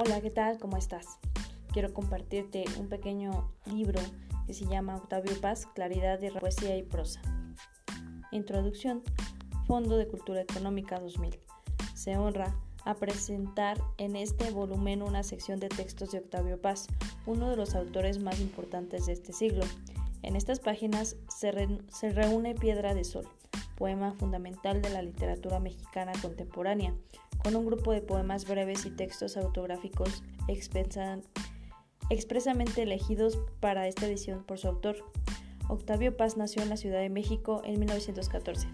Hola, ¿qué tal? ¿Cómo estás? Quiero compartirte un pequeño libro que se llama Octavio Paz, Claridad de Poesía y Prosa. Introducción, Fondo de Cultura Económica 2000. Se honra a presentar en este volumen una sección de textos de Octavio Paz, uno de los autores más importantes de este siglo. En estas páginas se, se reúne Piedra de Sol, poema fundamental de la literatura mexicana contemporánea, con un grupo de poemas breves y textos autográficos expresamente elegidos para esta edición por su autor. Octavio Paz nació en la Ciudad de México en 1914.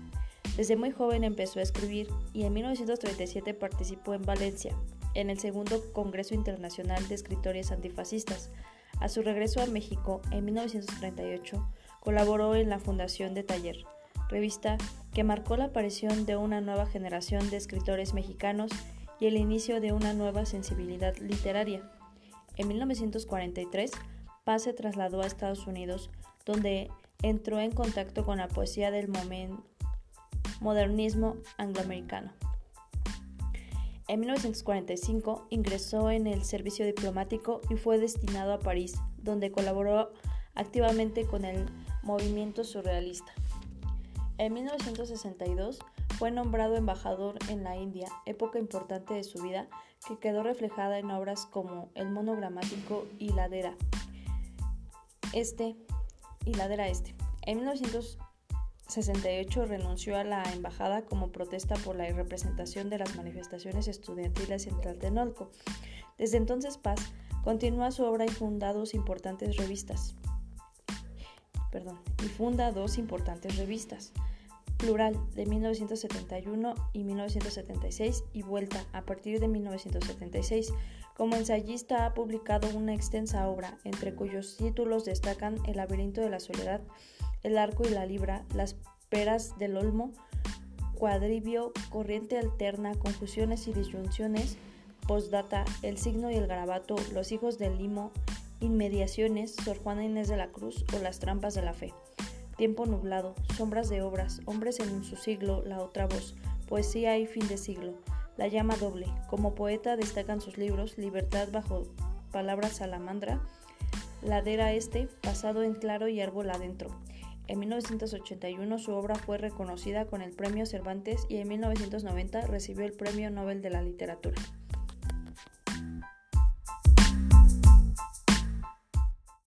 Desde muy joven empezó a escribir y en 1937 participó en Valencia, en el segundo Congreso Internacional de Escritores Antifascistas. A su regreso a México en 1938, colaboró en la fundación de Taller, revista que marcó la aparición de una nueva generación de escritores mexicanos y el inicio de una nueva sensibilidad literaria. En 1943, Paz se trasladó a Estados Unidos, donde entró en contacto con la poesía del modernismo angloamericano. En 1945 ingresó en el servicio diplomático y fue destinado a París, donde colaboró activamente con el movimiento surrealista. En 1962 fue nombrado embajador en la India, época importante de su vida que quedó reflejada en obras como El monogramático y Ladera Este y Ladera Este. En 1968 renunció a la embajada como protesta por la representación de las manifestaciones estudiantiles en Tlatelolco. Desde entonces Paz continúa su obra y funda dos importantes revistas. Y funda dos importantes revistas. Plural de 1971 y 1976 y Vuelta a partir de 1976. Como ensayista ha publicado una extensa obra, entre cuyos títulos destacan El laberinto de la soledad, El arco y la libra, Las peras del olmo, Cuadribio, Corriente alterna, Confusiones y disyunciones, Postdata, El signo y el garabato, Los hijos del limo, Inmediaciones, Sor Juana Inés de la Cruz o Las trampas de la fe. Tiempo nublado, sombras de obras, hombres en su siglo, la otra voz, poesía y fin de siglo, la llama doble. Como poeta destacan sus libros Libertad bajo palabras salamandra, Ladera Este, Pasado en Claro y Árbol Adentro. En 1981 su obra fue reconocida con el Premio Cervantes y en 1990 recibió el Premio Nobel de la Literatura.